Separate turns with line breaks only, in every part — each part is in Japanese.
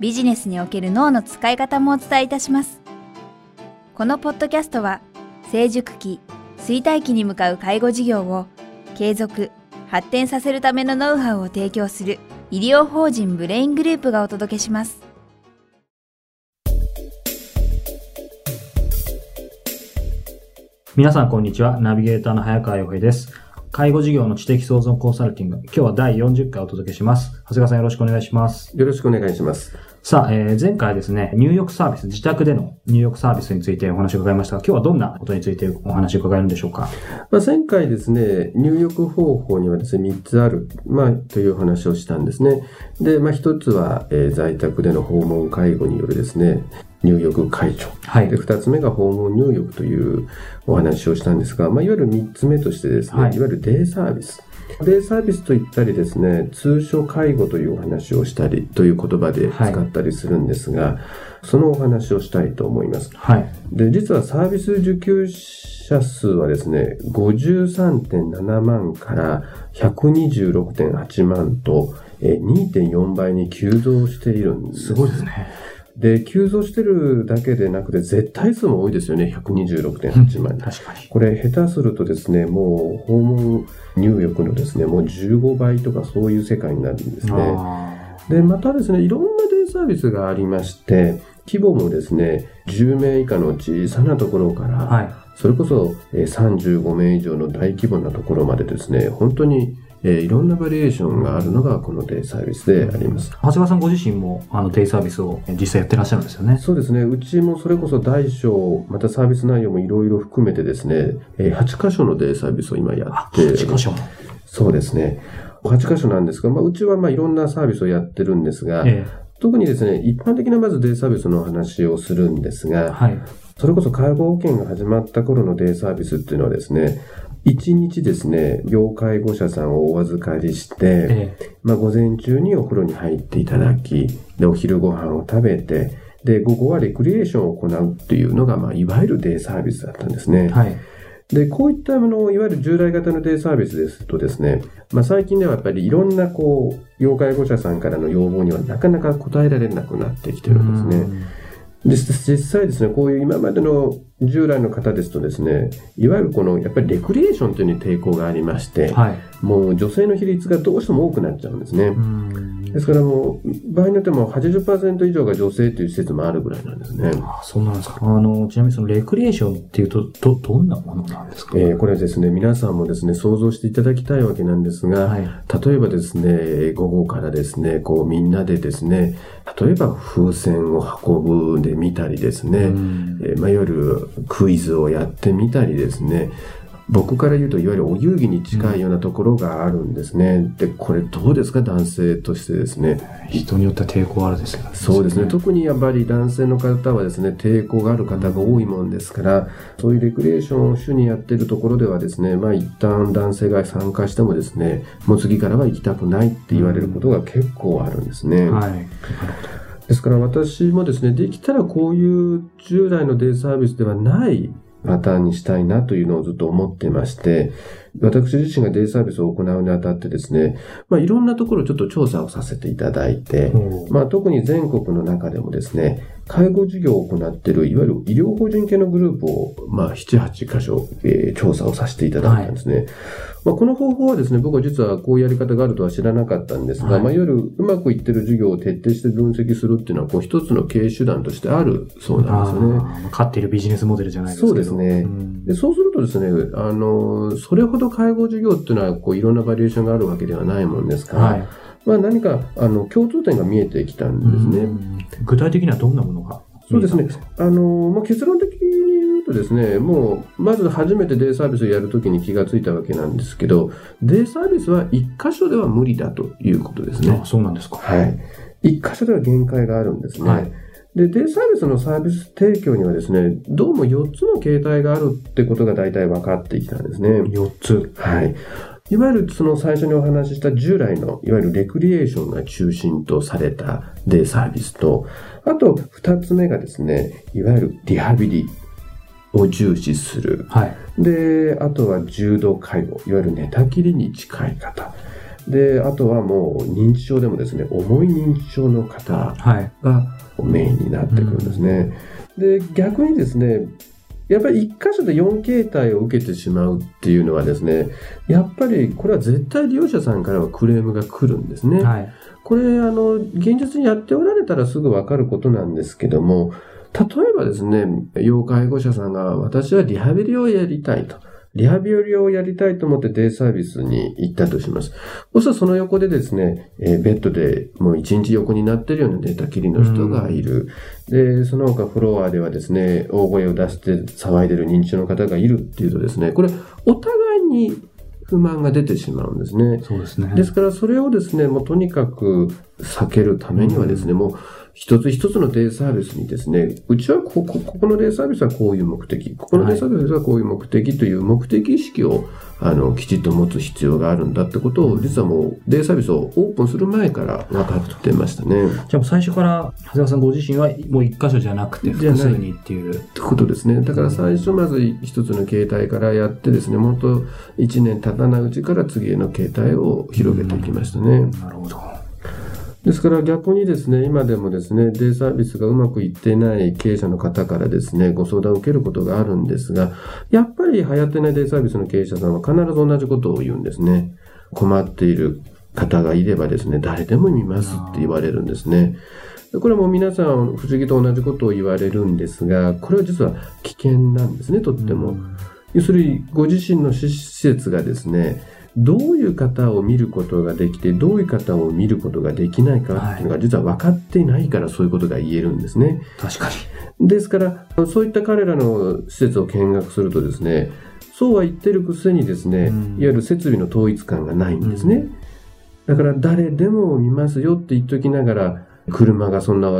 ビジネスにおける脳の使い方もお伝えいたします。このポッドキャストは、成熟期、衰退期に向かう介護事業を継続、発展させるためのノウハウを提供する医療法人ブレイングループがお届けします。
皆さんこんにちは。ナビゲーターの早川洋平です。介護事業の知的創造コンサルティング。今日は第40回お届けします。長谷川さんよろしくお願いします。
よろしくお願いします。
さあ、えー、前回はですね、入浴サービス、自宅での入浴サービスについてお話を伺いましたが、今日はどんなことについてお話を伺えるんでしょうか？
まあ、前回ですね、入浴方法にはですね、3つある、まあ、という話をしたんですね。で、まあ、1つは、えー、在宅での訪問介護によるですね、入浴解除。はい。で、二つ目が訪問入浴というお話をしたんですが、まあ、いわゆる三つ目としてですね、はい、いわゆるデイサービス。デイサービスと言ったりですね、通所介護というお話をしたりという言葉で使ったりするんですが、はい、そのお話をしたいと思います。はい。で、実はサービス受給者数はですね、53.7万から126.8万と、2.4倍に急増しているんです。
すごいですね。
で、急増してるだけでなくて、絶対数も多いですよね。126.8万、
確かに。
これ、下手するとですね、もう、訪問入浴のですね、もう15倍とかそういう世界になるんですね。で、またですね、いろんなデイサービスがありまして、規模もですね、10名以下の小さなところから、はい、それこそ35名以上の大規模なところまでですね、本当にえー、いろんなバリエーションがあるのがこのデイサービスであります。
長谷川さんご自身もあのデイサービスを実際やってらっしゃるんですよね。
そうですね。うちもそれこそ大小、またサービス内容もいろいろ含めてですね、えー、8箇所のデイサービスを今やって。
8箇所
そうですね。8箇所なんですが、まあ、うちはまあいろんなサービスをやってるんですが、えー、特にですね、一般的なまずデイサービスの話をするんですが、はい、それこそ介護保険が始まった頃のデイサービスっていうのはですね、一日ですね、要介護者さんをお預かりして、ええ、まあ午前中にお風呂に入っていただき、で、お昼ご飯を食べて、で、午後はレクリエーションを行うっていうのが、まあ、いわゆるデイサービスだったんですね。はい。で、こういったあの、いわゆる従来型のデイサービスですとですね、まあ最近ではやっぱりいろんなこう、要介護者さんからの要望にはなかなか応えられなくなってきてるんですね。で実際ですね、こういう今までの従来の方ですとですね、いわゆるこの、やっぱりレクリエーションというのに抵抗がありまして、はい、もう女性の比率がどうしても多くなっちゃうんですね。ですからもう、場合によっても80%以上が女性という施設もあるぐらいなんですね。
あそうなんですか。あの、ちなみにそのレクリエーションっていうと、ど、どんなものなんですか？
えー、これはですね、皆さんもですね、想像していただきたいわけなんですが、はい、例えばですね、午後からですね、こうみんなでですね、例えば風船を運ぶんでみたりですね、えー、まあ、いわゆるクイズをやってみたりですね、僕から言うといわゆるお遊戯に近いようなところがあるんですね。うん、で、これどうですか？男性としてですね。
人によっては抵抗あるですよね。
そうですね。特にやっぱり男性の方はですね、抵抗がある方が多いもんですから、そういうレクリエーションを主にやってるところではですね、まあ一旦男性が参加してもですね、もう次からは行きたくないって言われることが結構あるんですね。うん、はい。ですから私もですね、できたらこういう従来のデイサービスではないパターンにしたいなというのをずっと思ってまして、私自身がデイサービスを行うにあたってですね、まあいろんなところちょっと調査をさせていただいて、まあ特に全国の中でもですね、介護事業を行っている、いわゆる医療法人系のグループを、まあ7、8箇所、えー、調査をさせていただいたんですね。はいまあ、この方法はですね、僕は実はこういうやり方があるとは知らなかったんですが、はい、まあ、いわゆるうまくいってる授業を徹底して分析するっていうのは、こう一つの経営手段としてあるそうなんですよね。
勝っているビジネスモデルじゃないですか。
そうですね、うん、で。そうするとですね、あの、それほど介護事業っていうのは、こういろんなバリエーションがあるわけではないもんですから、はい、まあ何か、あの、共通点が見えてきたんですね。
具体的にはどんなものが？
そうですね。あの、まあ、結論的に言うとですね、もう、まず初めてデイサービスをやるときに気がついたわけなんですけど、デイサービスは一箇所では無理だということですね。
あそうなんですか。
はい。一箇所では限界があるんですね。はいで、デイサービスのサービス提供にはですね、どうも4つの形態があるってことが大体分かってきたんですね。
4つ。
はい。いわゆるその最初にお話しした従来の、いわゆるレクリエーションが中心とされたデイサービスと、あと2つ目がですね、いわゆるリハビリを重視する。はい。で、あとは重度介護、いわゆる寝たきりに近い方。で、あとはもう認知症でもですね、重い認知症の方がメインになってくるんですね。で、逆にですね、やっぱり一箇所で4形態を受けてしまうっていうのはですね、やっぱりこれは絶対利用者さんからはクレームが来るんですね。はい、これ、あの、現実にやっておられたらすぐわかることなんですけども、例えばですね、要介護者さんが私はリハビリをやりたいと。リハビリをやりたいと思ってデイサービスに行ったとします。そしたらその横でですね、えー、ベッドでもう一日横になってるような寝たきりの人がいる。で、その他フロアではですね、大声を出して騒いでる認知症の方がいるっていうとですね、これお互いに不満が出てしまうんですね。
そうですね。
ですからそれをですね、もうとにかく避けるためにはですね、もう一つ一つのデイサービスにですね、うちはここ、ここのデイサービスはこういう目的、ここのデイサービスはこういう目的という目的意識を、あの、きちっと持つ必要があるんだってことを、実はもうデイサービスをオープンする前から分かってましたね。
じゃあ最初から長谷川さんご自身はもう一箇所じゃなくて複数にっていう。って
ことですね。だから最初まず一つの形態からやってですね、もっと一年経たないうちから次への形態を広げていきましたね。
なるほど。
ですから逆にですね、今でもですね、デイサービスがうまくいってない経営者の方からですね、ご相談を受けることがあるんですが、やっぱり流行ってないデイサービスの経営者さんは必ず同じことを言うんですね。困っている方がいればですね、誰でも見ますって言われるんですね。これはもう皆さん不思議と同じことを言われるんですが、これは実は危険なんですね、とっても。要するに、ご自身の施設がですね、どういう方を見ることができて、どういう方を見ることができないかっていうのが実は分かっていないからそういうことが言えるんですね。
確か
に。ですから、そういった彼らの施設を見学するとですね、そうは言ってるくせにですね、いわゆる設備の統一感がないんですね。だから誰でも見ますよって言っときながら、車がそんな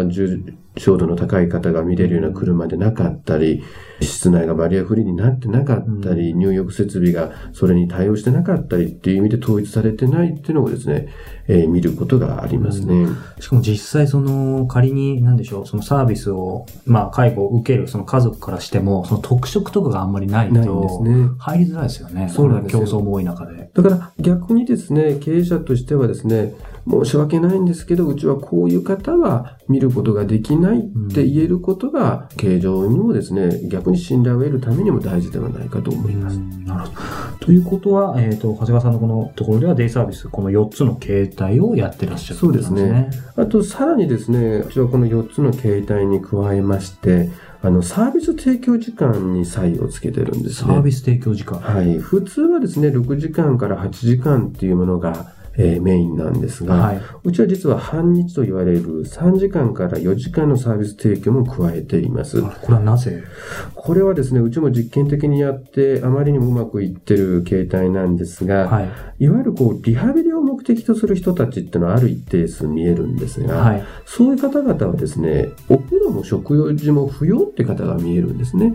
重症度の高い方が見れるような車でなかったり、室内がバリアフリーになってなかったり、入浴設備がそれに対応してなかったりっていう意味で統一されてないっていうのをですね、えー、見ることがありますね。
しかも実際その仮に何でしょう、そのサービスを、まあ介護を受けるその家族からしても、その特色とかがあんまりないと、ないんですね。入りづらいですよね。そうなんです競争も多い中で。
だから逆にですね、経営者としてはですね、申し訳ないんですけど、うちはこういう方は見ることができないって言えることが、経常にもですね、逆に信頼を得るためにも大事ではないかと思います。
なるほど。ということは、えっ、ー、と、長谷川さんのこのところではデイサービス、この4つの形態をやってらっしゃる、
ね、そうですね。あと、さらにですね、うちはこの4つの形態に加えまして、あの、サービス提供時間に差異をつけてるんですね。
サービス提供時間
はい。普通はですね、6時間から8時間っていうものが、えー、メインなんですが、はい、うちは実は半日と言われる3時間から4時間のサービス提供も加えています。
これはなぜ？
これはですね、うちも実験的にやって、あまりにもうまくいってる形態なんですが、はい、いわゆるこう、リハビリを目的とする人たちってのはある一定数見えるんですが、はい、そういう方々はですね、お風呂も食事も不要って方が見えるんですね。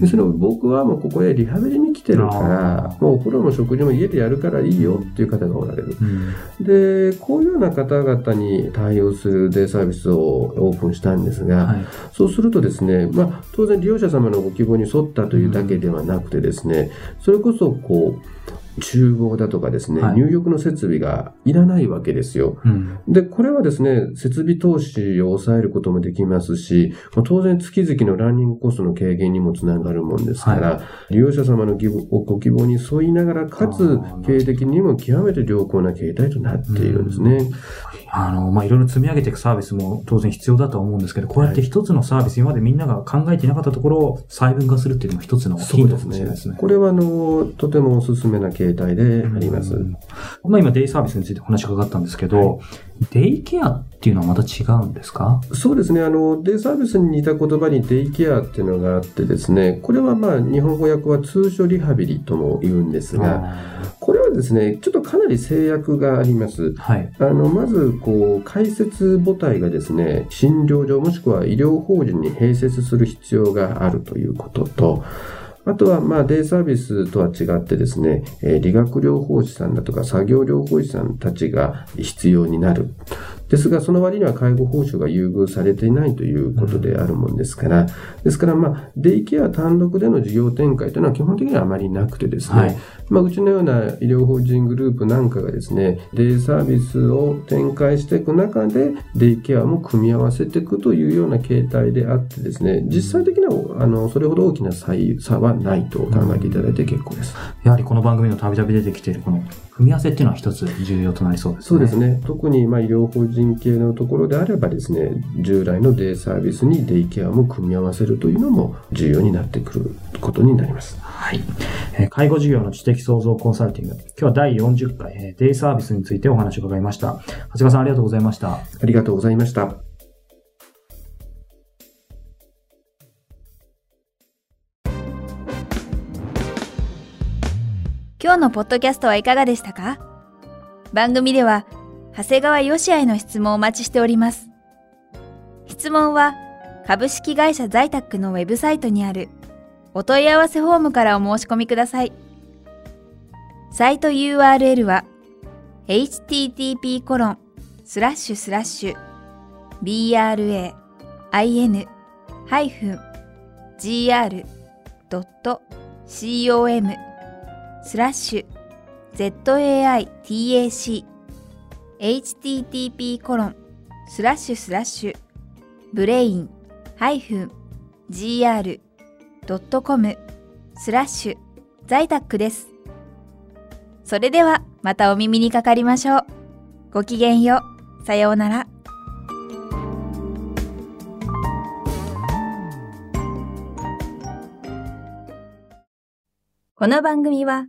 ですので僕はもうここへリハビリに来てるから、もうお風呂も食事も家でやるからいいよっていう方がおられる。で、こういうような方々に対応するデイサービスをオープンしたんですが、はい、そうするとですね、まあ、当然利用者様のご希望に沿ったというだけではなくてですね、それこそこう、厨房だとかですね、はい、入浴の設備がいらないわけですよ。うん、で、これはですね、設備投資を抑えることもできますし、当然月々のランニングコストの軽減にもつながるもんですから、はい、利用者様のご希望に沿いながら、かつ経営的にも極めて良好な形態となっているんですね。
あの、まあ、いろいろ積み上げていくサービスも当然必要だと思うんですけど、こうやって一つのサービス、今までみんなが考えていなかったところを細分化するっていうのも一つのヒントかもしれないですね。
これは、あの、とてもおすすめな形態であります。
まあ今デイサービスについてお話伺ったんですけど、はい、デイケアっていうのはまた違うんですか？
そうですね。あの、デイサービスに似た言葉にデイケアっていうのがあってですね、これはまあ日本語訳は通所リハビリとも言うんですが、これはですね、ちょっとかなり制約があります。はい。あの、まず、こう、解説母体がですね、診療所もしくは医療法人に併設する必要があるということと、あとは、まあ、デイサービスとは違ってですね、理学療法士さんだとか作業療法士さんたちが必要になる。ですが、その割には介護報酬が優遇されていないということであるもんですから、ですから、まあ、デイケア単独での事業展開というのは基本的にはあまりなくてですね、はい、まあ、うちのような医療法人グループなんかがですね、デイサービスを展開していく中で、デイケアも組み合わせていくというような形態であってですね、実際的には、あの、それほど大きな差はないと考えていただいて結構です。
やはりこの番組のたびたび出てきているこの組み合わせっていうのは一つ重要となりそうですね。
そうですね。特にまあ医療法人系のところであればですね、従来のデイサービスにデイケアも組み合わせるというのも重要になってくることになります。
はい。えー、介護事業の知的創造コンサルティング。今日は第40回、えー、デイサービスについてお話を伺いました。長谷川さんありがとうございました。あ
りがとうございました。
今日のポッドキャストはいかがでしたか？番組では、長谷川よしあへの質問をお待ちしております。質問は、株式会社在宅のウェブサイトにあるお問い合わせフォームからお申し込みください。サイト URL は http コロンスラッシュスラッシュ bra-in-gr.com スラッシュ zaitac http コロンスラッシュスラッシュブレインハイフン gr.com スラッシュ在宅です。それではまたお耳にかかりましょう。ごきげんよう。さようなら。この番組は、